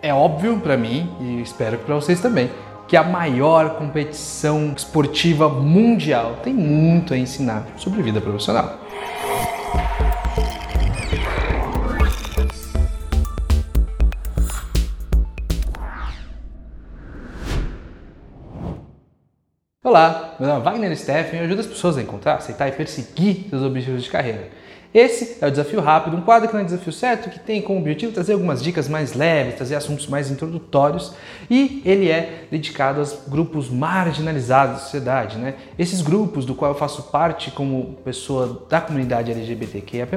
é óbvio para mim e espero que para vocês também que a maior competição esportiva mundial tem muito a ensinar sobre vida profissional. Olá, meu nome é Wagner Steffen e ajudo as pessoas a encontrar, aceitar e perseguir seus objetivos de carreira. Esse é o Desafio Rápido, um quadro que não é desafio certo, que tem como objetivo trazer algumas dicas mais leves, trazer assuntos mais introdutórios e ele é dedicado aos grupos marginalizados da sociedade. Né? Esses grupos, do qual eu faço parte como pessoa da comunidade LGBTQIAP+,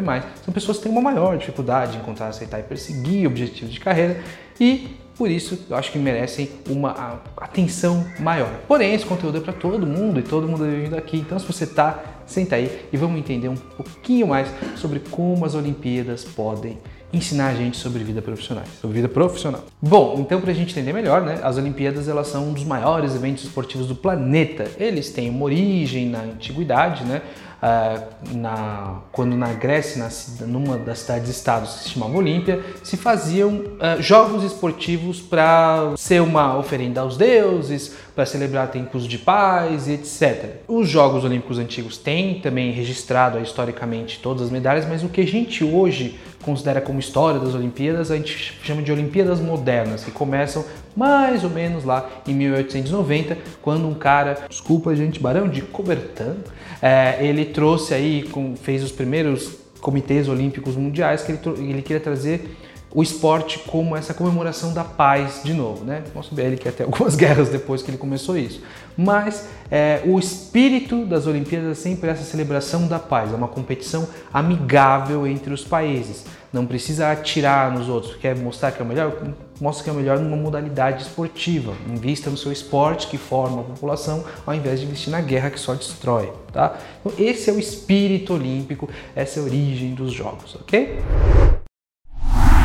são pessoas que têm uma maior dificuldade de encontrar, aceitar e perseguir objetivos de carreira e por isso eu acho que merecem uma atenção maior. Porém, esse conteúdo é para todo mundo e todo mundo é bem-vindo aqui. Então, se você está, senta aí e vamos entender um pouquinho mais sobre como as Olimpíadas podem ensinar a gente sobre vida profissional, sobre vida profissional. Bom, então para a gente entender melhor, né, as Olimpíadas elas são um dos maiores eventos esportivos do planeta. Eles têm uma origem na antiguidade, né? Uh, na, quando na Grécia, na, numa das cidades-estados que se chamava Olímpia, se faziam uh, jogos esportivos para ser uma oferenda aos deuses, para celebrar tempos de paz e etc. Os Jogos Olímpicos Antigos têm também registrado historicamente todas as medalhas, mas o que a gente hoje considera como história das Olimpíadas, a gente chama de Olimpíadas Modernas, que começam mais ou menos lá em 1890, quando um cara, desculpa gente, Barão de Coubertin, é, ele trouxe aí, com, fez os primeiros comitês olímpicos mundiais, que ele, ele queria trazer o esporte como essa comemoração da paz de novo, né? Ver ele que até algumas guerras depois que ele começou isso. Mas é, o espírito das Olimpíadas é sempre essa celebração da paz, é uma competição amigável entre os países. Não precisa atirar nos outros, quer mostrar que é o melhor, mostra que é melhor numa modalidade esportiva. Invista no seu esporte que forma a população, ao invés de investir na guerra que só destrói, tá? Então, esse é o espírito olímpico, essa é a origem dos jogos, ok?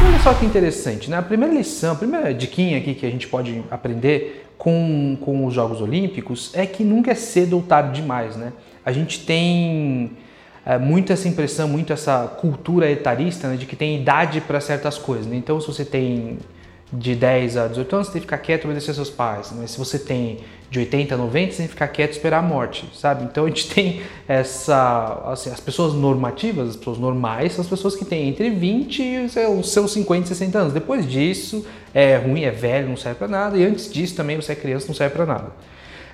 Olha só que interessante, né? A primeira lição, a primeira diquinha aqui que a gente pode aprender com, com os Jogos Olímpicos é que nunca é cedo ou tarde demais, né? A gente tem é, muito essa impressão, muito essa cultura etarista né, de que tem idade para certas coisas. Né? Então, se você tem de 10 a 18 anos, você tem que ficar quieto e obedecer seus pais. Mas se você tem de 80 a 90, você tem que ficar quieto e esperar a morte, sabe? Então a gente tem essa. Assim, as pessoas normativas, as pessoas normais, são as pessoas que têm entre 20 e os seus 50 e 60 anos. Depois disso, é ruim, é velho, não serve para nada. E antes disso também, você é criança, não serve para nada.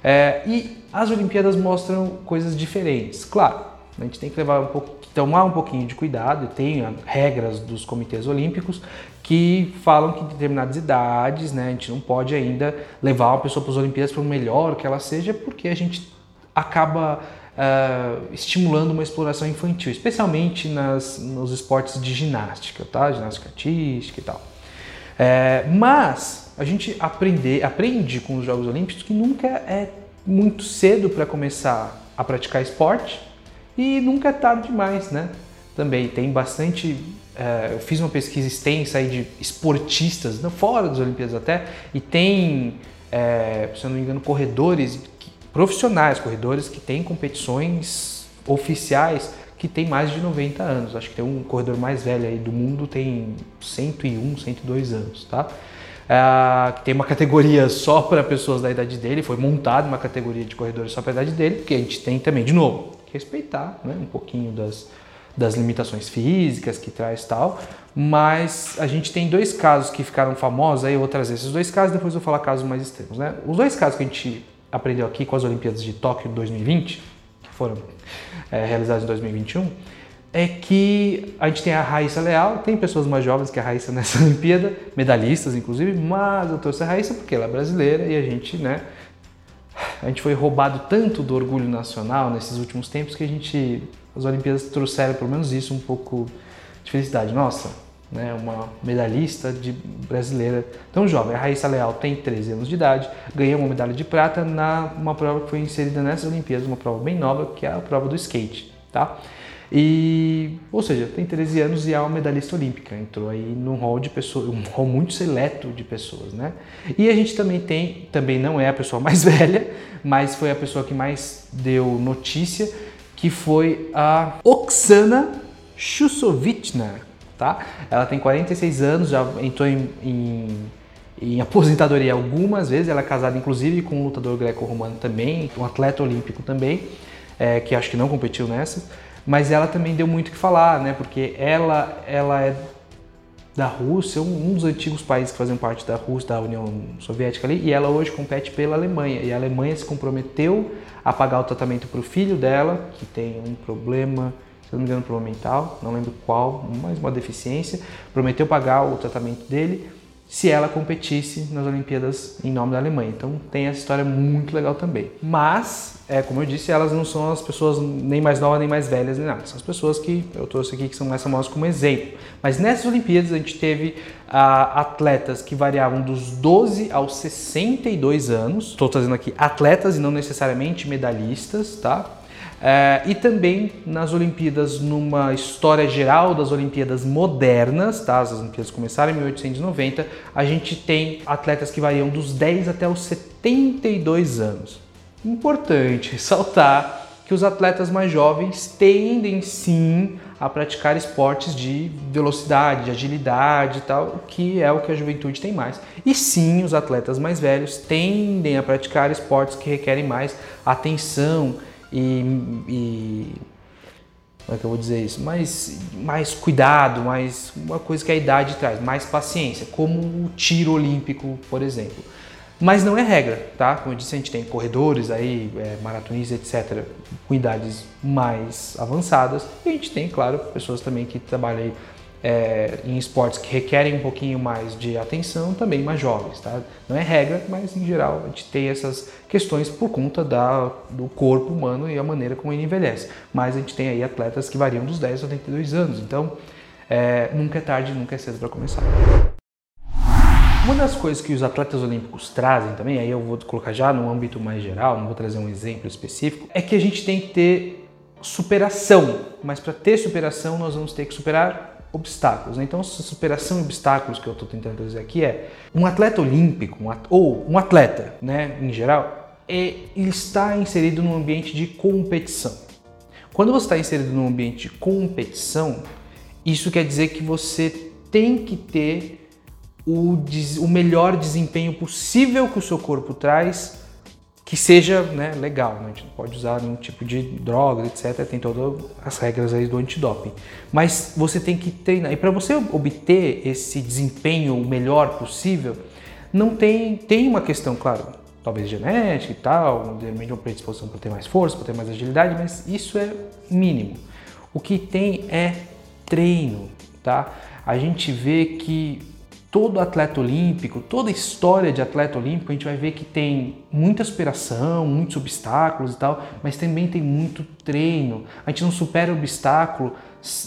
É, e as Olimpíadas mostram coisas diferentes. Claro, a gente tem que levar um pouco, tomar um pouquinho de cuidado, tem regras dos comitês olímpicos que falam que em determinadas idades, né, a gente não pode ainda levar uma pessoa para as Olimpíadas por melhor que ela seja, porque a gente acaba uh, estimulando uma exploração infantil, especialmente nas, nos esportes de ginástica, tá? Ginástica artística e tal. É, mas a gente aprender, aprende com os Jogos Olímpicos que nunca é muito cedo para começar a praticar esporte e nunca é tarde demais, né? Também tem bastante. É, eu fiz uma pesquisa extensa aí de esportistas, fora das Olimpíadas até, e tem, é, se eu não me engano, corredores profissionais, corredores que têm competições oficiais que tem mais de 90 anos. Acho que tem um corredor mais velho aí do mundo, tem 101, 102 anos, tá? É, tem uma categoria só para pessoas da idade dele, foi montada uma categoria de corredores só para a idade dele, porque a gente tem também, de novo, respeitar né, um pouquinho das, das limitações físicas que traz tal, mas a gente tem dois casos que ficaram famosos, aí eu vou trazer esses dois casos, depois eu vou falar casos mais extremos. Né? Os dois casos que a gente aprendeu aqui com as Olimpíadas de Tóquio 2020, que foram é, realizadas em 2021, é que a gente tem a Raíssa Leal, tem pessoas mais jovens que a Raíssa nessa Olimpíada, medalhistas inclusive, mas eu trouxe a Raíssa porque ela é brasileira e a gente, né, a gente foi roubado tanto do orgulho nacional nesses últimos tempos que a gente, as Olimpíadas trouxeram pelo menos isso, um pouco de felicidade. Nossa, né, uma medalhista de brasileira tão jovem. A Raíssa Leal tem 13 anos de idade, ganhou uma medalha de prata na uma prova que foi inserida nessas Olimpíadas, uma prova bem nova, que é a prova do skate, tá? E, ou seja, tem 13 anos e é uma medalhista olímpica. Entrou aí num hall de pessoas, um hall muito seleto de pessoas, né? E a gente também tem, também não é a pessoa mais velha, mas foi a pessoa que mais deu notícia, que foi a Oksana Chusovichna, tá? Ela tem 46 anos, já entrou em, em em aposentadoria algumas vezes. Ela é casada, inclusive, com um lutador greco-romano também, um atleta olímpico também, é, que acho que não competiu nessas. Mas ela também deu muito o que falar, né? Porque ela, ela é da Rússia, um dos antigos países que faziam parte da Rússia, da União Soviética ali, e ela hoje compete pela Alemanha. E a Alemanha se comprometeu a pagar o tratamento para o filho dela, que tem um problema, se não me engano, um problema mental, não lembro qual, mas uma deficiência, prometeu pagar o tratamento dele se ela competisse nas Olimpíadas em nome da Alemanha. Então tem essa história muito legal também. Mas, é, como eu disse, elas não são as pessoas nem mais novas nem mais velhas nem nada. São as pessoas que eu trouxe aqui que são mais famosas como exemplo. Mas nessas Olimpíadas a gente teve ah, atletas que variavam dos 12 aos 62 anos. Estou trazendo aqui atletas e não necessariamente medalhistas, tá? É, e também nas Olimpíadas, numa história geral das Olimpíadas modernas, tá? as Olimpíadas começaram em 1890, a gente tem atletas que variam dos 10 até os 72 anos. Importante ressaltar que os atletas mais jovens tendem sim a praticar esportes de velocidade, de agilidade e tal, que é o que a juventude tem mais. E sim, os atletas mais velhos tendem a praticar esportes que requerem mais atenção, e, e como é que eu vou dizer isso? Mais, mais cuidado, mais uma coisa que a idade traz, mais paciência, como o tiro olímpico, por exemplo. Mas não é regra, tá? Como eu disse, a gente tem corredores aí, é, maratonistas, etc., com idades mais avançadas. E a gente tem, claro, pessoas também que trabalham aí é, em esportes que requerem um pouquinho mais de atenção, também mais jovens, tá? Não é regra, mas em geral a gente tem essas questões por conta da, do corpo humano e a maneira como ele envelhece. Mas a gente tem aí atletas que variam dos 10 aos 82 anos, então é, nunca é tarde, nunca é cedo para começar. Uma das coisas que os atletas olímpicos trazem também, aí eu vou colocar já no âmbito mais geral, não vou trazer um exemplo específico, é que a gente tem que ter superação. Mas para ter superação, nós vamos ter que superar obstáculos. Né? Então, essa superação de obstáculos que eu estou tentando trazer aqui é um atleta olímpico, um ou um atleta, né, em geral, é, ele está inserido num ambiente de competição. Quando você está inserido num ambiente de competição, isso quer dizer que você tem que ter o, o melhor desempenho possível que o seu corpo traz que seja né, legal. Né? A gente não pode usar nenhum tipo de droga, etc. Tem todas as regras aí do antidoping. Mas você tem que treinar. E para você obter esse desempenho o melhor possível, não tem, tem uma questão, claro, talvez genética e tal, de uma predisposição para ter mais força, para ter mais agilidade, mas isso é mínimo. O que tem é treino, tá? A gente vê que todo atleta olímpico, toda a história de atleta olímpico, a gente vai ver que tem muita superação, muitos obstáculos e tal, mas também tem muito treino. A gente não supera obstáculo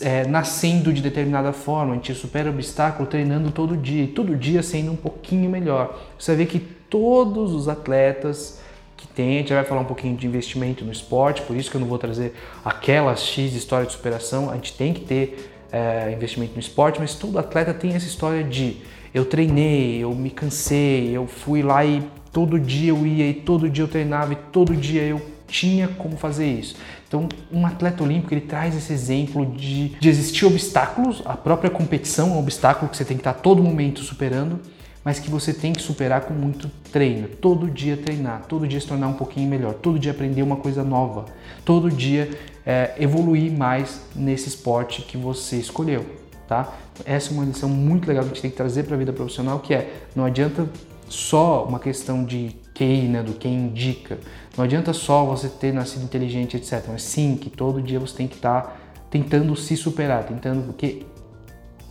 é, nascendo de determinada forma, a gente supera obstáculo treinando todo dia, e todo dia sendo um pouquinho melhor. Você vai ver que todos os atletas que tem, a gente vai falar um pouquinho de investimento no esporte, por isso que eu não vou trazer aquela X história de superação, a gente tem que ter é, investimento no esporte, mas todo atleta tem essa história de eu treinei, eu me cansei, eu fui lá e todo dia eu ia e todo dia eu treinava e todo dia eu tinha como fazer isso. Então, um atleta olímpico ele traz esse exemplo de, de existir obstáculos, a própria competição é um obstáculo que você tem que estar todo momento superando, mas que você tem que superar com muito treino. Todo dia treinar, todo dia se tornar um pouquinho melhor, todo dia aprender uma coisa nova, todo dia é, evoluir mais nesse esporte que você escolheu tá? Essa é uma lição muito legal que a gente tem que trazer para a vida profissional, que é não adianta só uma questão de quem, né, do quem indica. Não adianta só você ter nascido inteligente, etc. Mas sim que todo dia você tem que estar tá tentando se superar, tentando porque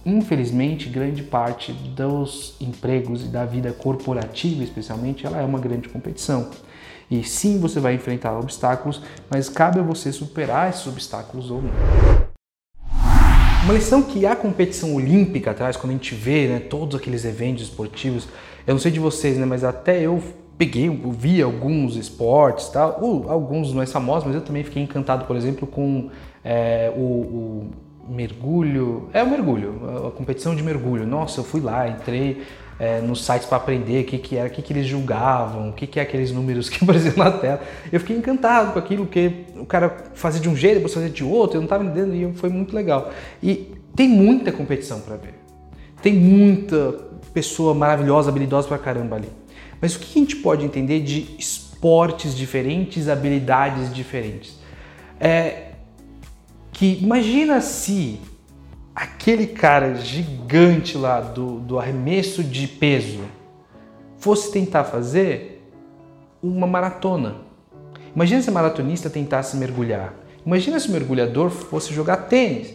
infelizmente grande parte dos empregos e da vida corporativa, especialmente, ela é uma grande competição. E sim, você vai enfrentar obstáculos, mas cabe a você superar esses obstáculos ou não. Uma lição que a competição olímpica traz, quando a gente vê né, todos aqueles eventos esportivos, eu não sei de vocês, né, mas até eu peguei, vi alguns esportes, tal, uh, alguns mais famosos, mas eu também fiquei encantado, por exemplo, com é, o, o mergulho, é o mergulho, a competição de mergulho. Nossa, eu fui lá, entrei, é, nos sites para aprender o que, que era, o que, que eles julgavam, o que, que é aqueles números que apareciam na tela. Eu fiquei encantado com aquilo, que o cara fazia de um jeito, depois fazia de outro, eu não estava entendendo e foi muito legal. E tem muita competição para ver. Tem muita pessoa maravilhosa, habilidosa pra caramba ali. Mas o que a gente pode entender de esportes diferentes, habilidades diferentes? É que imagina se aquele cara gigante lá do, do arremesso de peso fosse tentar fazer uma maratona. Imagina se a maratonista tentasse mergulhar. Imagina se o mergulhador fosse jogar tênis.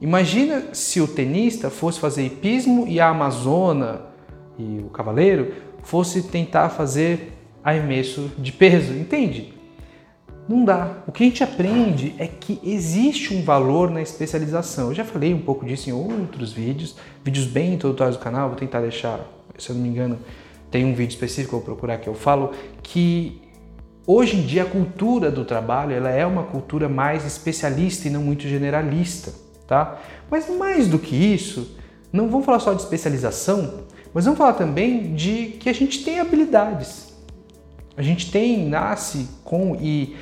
Imagina se o tenista fosse fazer hipismo e a amazona e o cavaleiro fosse tentar fazer arremesso de peso, entende? Não dá. O que a gente aprende é que existe um valor na especialização. Eu já falei um pouco disso em outros vídeos, vídeos bem introdutórios do canal, vou tentar deixar, se eu não me engano, tem um vídeo específico, vou procurar que eu falo, que hoje em dia a cultura do trabalho ela é uma cultura mais especialista e não muito generalista, tá? Mas mais do que isso, não vamos falar só de especialização, mas vamos falar também de que a gente tem habilidades. A gente tem, nasce com e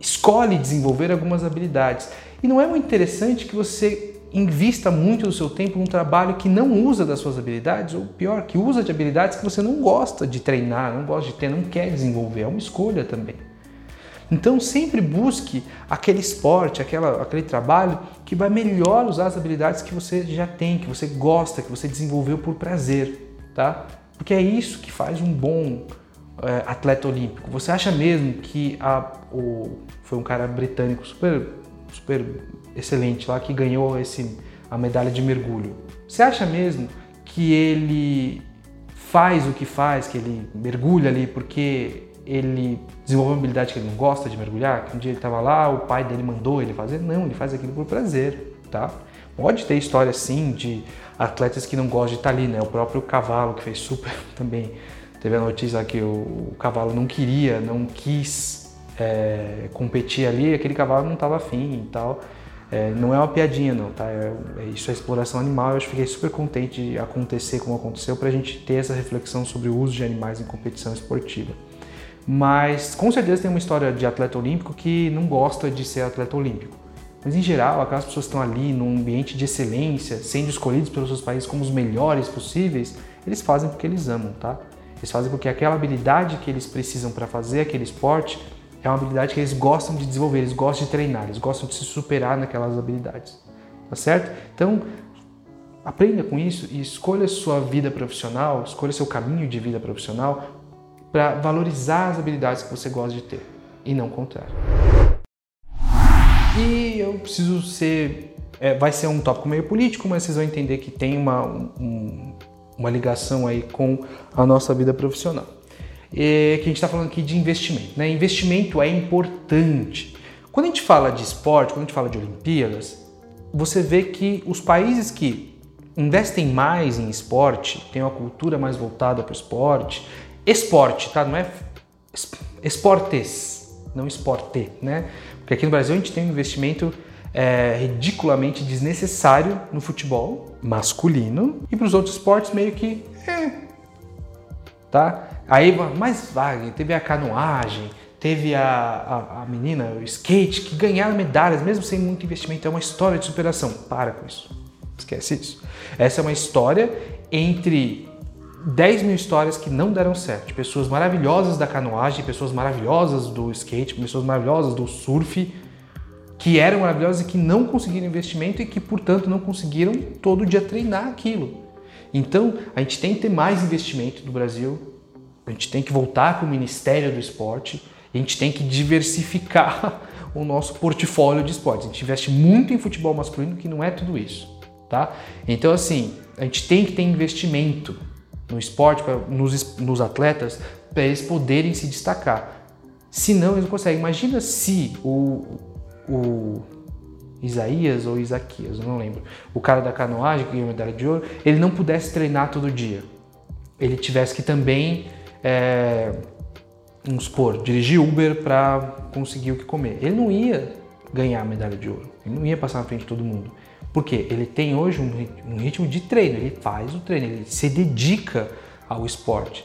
escolhe desenvolver algumas habilidades. E não é muito interessante que você invista muito do seu tempo num trabalho que não usa das suas habilidades, ou pior, que usa de habilidades que você não gosta de treinar, não gosta de ter, não quer desenvolver. É uma escolha também. Então sempre busque aquele esporte, aquela, aquele trabalho que vai melhor usar as habilidades que você já tem, que você gosta, que você desenvolveu por prazer, tá? Porque é isso que faz um bom é, atleta olímpico. Você acha mesmo que a, o, foi um cara britânico super, super excelente lá que ganhou esse, a medalha de mergulho? Você acha mesmo que ele faz o que faz, que ele mergulha ali porque ele desenvolveu uma habilidade que ele não gosta de mergulhar, que um dia ele estava lá, o pai dele mandou ele fazer. Não, ele faz aquilo por prazer, tá? Pode ter história sim de atletas que não gostam de estar ali, né? O próprio cavalo que fez super também. Teve a notícia que o, o cavalo não queria, não quis é, competir ali, aquele cavalo não estava afim e tal. É, não é uma piadinha não, tá? É, é, isso é exploração animal. Eu fiquei super contente de acontecer como aconteceu para a gente ter essa reflexão sobre o uso de animais em competição esportiva. Mas com certeza tem uma história de atleta olímpico que não gosta de ser atleta olímpico. Mas em geral, aquelas pessoas que estão ali num ambiente de excelência, sendo escolhidos pelos seus países como os melhores possíveis, eles fazem porque eles amam, tá? Eles fazem porque aquela habilidade que eles precisam para fazer aquele esporte é uma habilidade que eles gostam de desenvolver, eles gostam de treinar, eles gostam de se superar naquelas habilidades. Tá certo? Então, aprenda com isso e escolha sua vida profissional, escolha seu caminho de vida profissional para valorizar as habilidades que você gosta de ter e não o contrário. E eu preciso ser. É, vai ser um tópico meio político, mas vocês vão entender que tem uma, um, uma ligação aí com a nossa vida profissional. E, que a gente está falando aqui de investimento. Né? Investimento é importante. Quando a gente fala de esporte, quando a gente fala de Olimpíadas, você vê que os países que investem mais em esporte, têm uma cultura mais voltada para o esporte, esporte, tá? Não é esportes, não esporte, né? Porque aqui no Brasil a gente tem um investimento é, ridiculamente desnecessário no futebol masculino e para os outros esportes meio que é, tá? Aí, mas Wagner, teve a canoagem, teve a, a, a, menina, o skate, que ganharam medalhas mesmo sem muito investimento. É uma história de superação. Para com isso. Esquece isso. Essa é uma história entre 10 mil histórias que não deram certo, pessoas maravilhosas da canoagem, pessoas maravilhosas do skate, pessoas maravilhosas do surf, que eram maravilhosas e que não conseguiram investimento e que, portanto, não conseguiram todo dia treinar aquilo. Então, a gente tem que ter mais investimento no Brasil, a gente tem que voltar com o Ministério do Esporte, a gente tem que diversificar o nosso portfólio de esportes. A gente investe muito em futebol masculino, que não é tudo isso, tá? Então, assim, a gente tem que ter investimento no esporte, pra, nos, nos atletas, para eles poderem se destacar. Se não, eles não conseguem. Imagina se o, o Isaías ou Isaquias, não lembro, o cara da canoagem que ganhou medalha de ouro, ele não pudesse treinar todo dia. Ele tivesse que também, é, vamos supor, dirigir Uber para conseguir o que comer. Ele não ia ganhar a medalha de ouro, ele não ia passar na frente de todo mundo. Porque ele tem hoje um, ritmo de treino, ele faz o treino, ele se dedica ao esporte.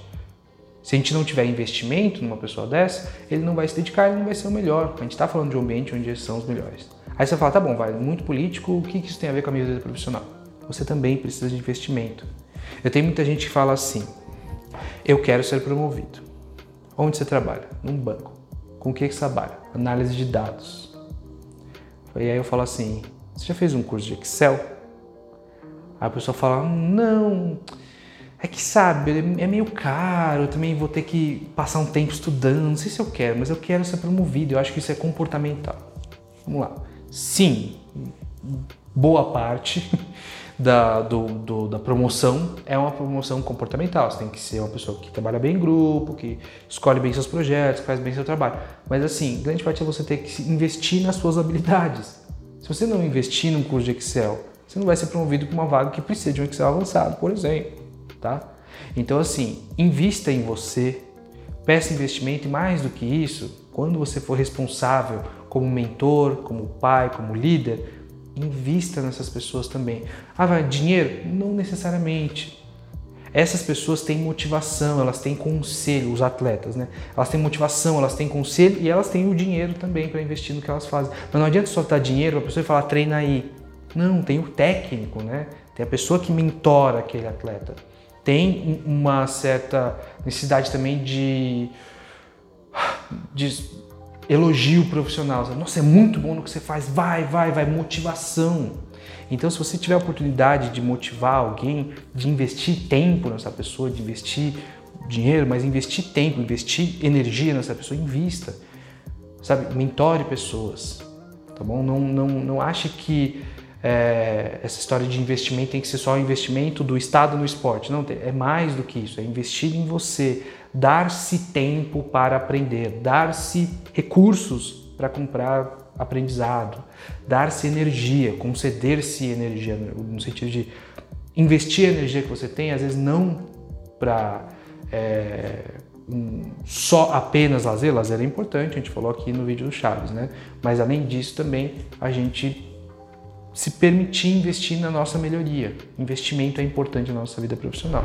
Se a gente não tiver investimento numa pessoa dessa, ele não vai se dedicar, ele não vai ser o melhor. A gente está falando de um ambiente onde eles são os melhores. Aí você fala, tá bom, vai, muito político, o que isso tem a ver com a minha vida profissional? Você também precisa de investimento. Eu tenho muita gente que fala assim: eu quero ser promovido. Onde você trabalha? Num banco. Com o que você trabalha? Análise de dados. E aí eu falo assim: você já fez um curso de Excel? Aí a pessoa fala: não, é que sabe, é meio caro, eu também vou ter que passar um tempo estudando, não sei se eu quero, mas eu quero ser promovido, eu acho que isso é comportamental. Vamos lá. Sim, boa parte da, do, do, da promoção é uma promoção comportamental. Você tem que ser uma pessoa que trabalha bem em grupo, que escolhe bem seus projetos, que faz bem seu trabalho. Mas assim, grande parte é você ter que investir nas suas habilidades. Se você não investir num curso de Excel, você não vai ser promovido para uma vaga que precisa de um Excel avançado, por exemplo, tá? Então assim, invista em você, peça investimento e mais do que isso, quando você for responsável como mentor, como pai, como líder, invista nessas pessoas também. Ah, vai, dinheiro? Não necessariamente. Essas pessoas têm motivação, elas têm conselho, os atletas, né? Elas têm motivação, elas têm conselho e elas têm o dinheiro também para investir no que elas fazem. Mas não adianta só dar dinheiro a pessoa e falar treina aí. Não, tem o técnico, né? Tem a pessoa que mentora aquele atleta. Tem uma certa necessidade também de, de elogio profissional. Nossa, é muito bom no que você faz, vai, vai, vai, motivação. Então, se você tiver a oportunidade de motivar alguém, de investir tempo nessa pessoa, de investir dinheiro, mas investir tempo, investir energia nessa pessoa, invista. Sabe, mentore pessoas, tá bom? Não, não, não ache que é, essa história de investimento tem que ser só o investimento do Estado no esporte. Não, é mais do que isso, é investir em você, dar-se tempo para aprender, dar-se recursos para comprar aprendizado, dar-se energia, conceder-se energia, no sentido de investir a energia que você tem, às vezes não para é, só apenas lazer, lazer é importante, a gente falou aqui no vídeo do Chaves, né? Mas além disso também a gente se permitir investir na nossa melhoria. Investimento é importante na nossa vida profissional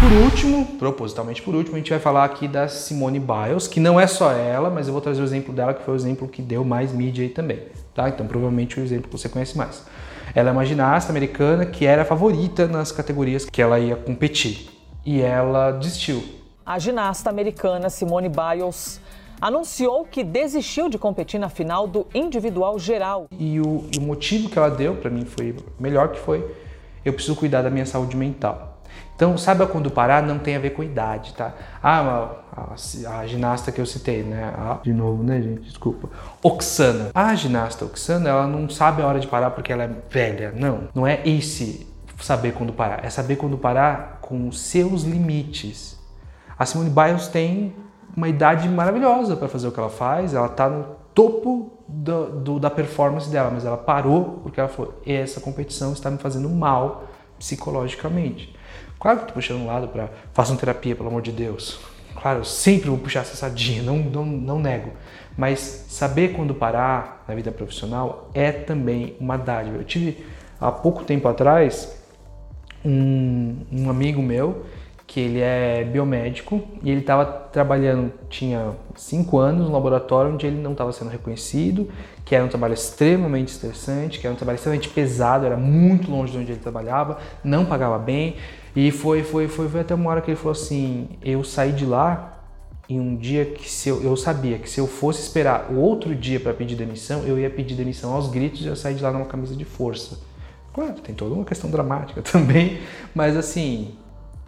por último, propositalmente por último, a gente vai falar aqui da Simone Biles, que não é só ela, mas eu vou trazer o exemplo dela, que foi o exemplo que deu mais mídia aí também, tá? Então, provavelmente o exemplo que você conhece mais. Ela é uma ginasta americana que era a favorita nas categorias que ela ia competir. E ela desistiu. A ginasta americana Simone Biles anunciou que desistiu de competir na final do individual geral. E o, e o motivo que ela deu para mim foi melhor que foi eu preciso cuidar da minha saúde mental. Então, saiba quando parar, não tem a ver com idade, tá? Ah, a, a, a ginasta que eu citei, né? A, de novo, né, gente? Desculpa. Oxana. A ginasta Oxana, ela não sabe a hora de parar porque ela é velha. Não, não é esse saber quando parar. É saber quando parar com os seus limites. A Simone Biles tem uma idade maravilhosa para fazer o que ela faz. Ela está no topo do, do, da performance dela, mas ela parou porque ela falou: essa competição está me fazendo mal psicologicamente. Claro que estou puxando um lado para façam terapia, pelo amor de Deus. Claro, eu sempre vou puxar essa sardinha, não, não, não nego. Mas saber quando parar na vida profissional é também uma dádiva. Eu tive há pouco tempo atrás um, um amigo meu que ele é biomédico e ele estava trabalhando, tinha cinco anos no laboratório onde ele não estava sendo reconhecido, que era um trabalho extremamente estressante, que era um trabalho extremamente pesado, era muito longe de onde ele trabalhava, não pagava bem e foi, foi, foi, foi até uma hora que ele falou assim, eu saí de lá em um dia que se eu, eu sabia que se eu fosse esperar o outro dia para pedir demissão, eu ia pedir demissão aos gritos e eu saí de lá numa camisa de força. Claro, tem toda uma questão dramática também, mas assim,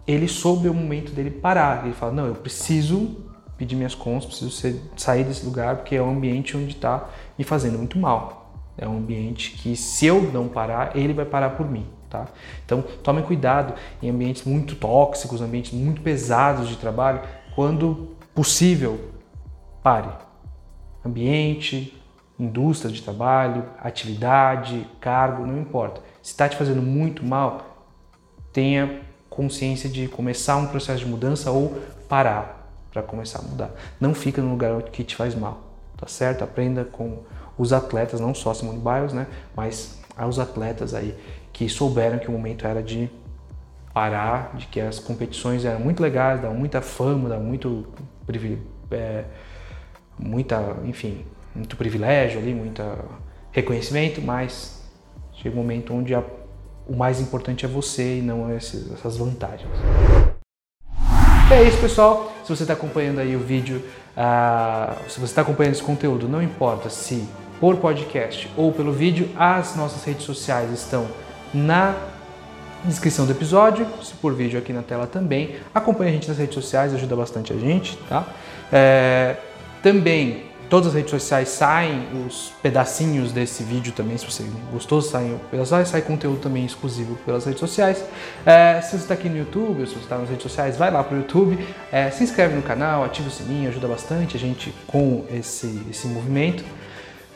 ele soube o momento dele parar. Ele fala: Não, eu preciso pedir minhas contas, preciso ser, sair desse lugar porque é um ambiente onde está me fazendo muito mal. É um ambiente que, se eu não parar, ele vai parar por mim. Tá? Então, tome cuidado em ambientes muito tóxicos, ambientes muito pesados de trabalho. Quando possível, pare. Ambiente, indústria de trabalho, atividade, cargo, não importa. Se está te fazendo muito mal, tenha consciência de começar um processo de mudança ou parar para começar a mudar. Não fica no lugar que te faz mal, tá certo? Aprenda com os atletas, não só Simone Biles, né? Mas aos atletas aí que souberam que o momento era de parar, de que as competições eram muito legais, davam muita fama, davam muito é, muita, enfim, muito privilégio ali, muito reconhecimento, mas chega um momento onde a o mais importante é você e não essas vantagens. É isso, pessoal. Se você está acompanhando aí o vídeo, uh, se você está acompanhando esse conteúdo, não importa se por podcast ou pelo vídeo, as nossas redes sociais estão na descrição do episódio, se por vídeo aqui na tela também. Acompanhe a gente nas redes sociais, ajuda bastante a gente, tá? É, também todas as redes sociais saem os pedacinhos desse vídeo também, se você gostou, saem pedaços, sai conteúdo também exclusivo pelas redes sociais. É, se você está aqui no YouTube, ou se você está nas redes sociais, vai lá para o YouTube, é, se inscreve no canal, ativa o sininho, ajuda bastante a gente com esse, esse movimento.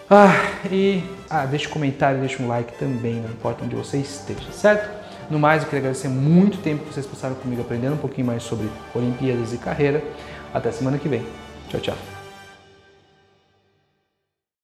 Ah, e ah, deixa um comentário, deixa um like também, não importa onde você esteja, certo? No mais, eu queria agradecer muito tempo que vocês passaram comigo aprendendo um pouquinho mais sobre Olimpíadas e carreira. Até semana que vem. Tchau, tchau.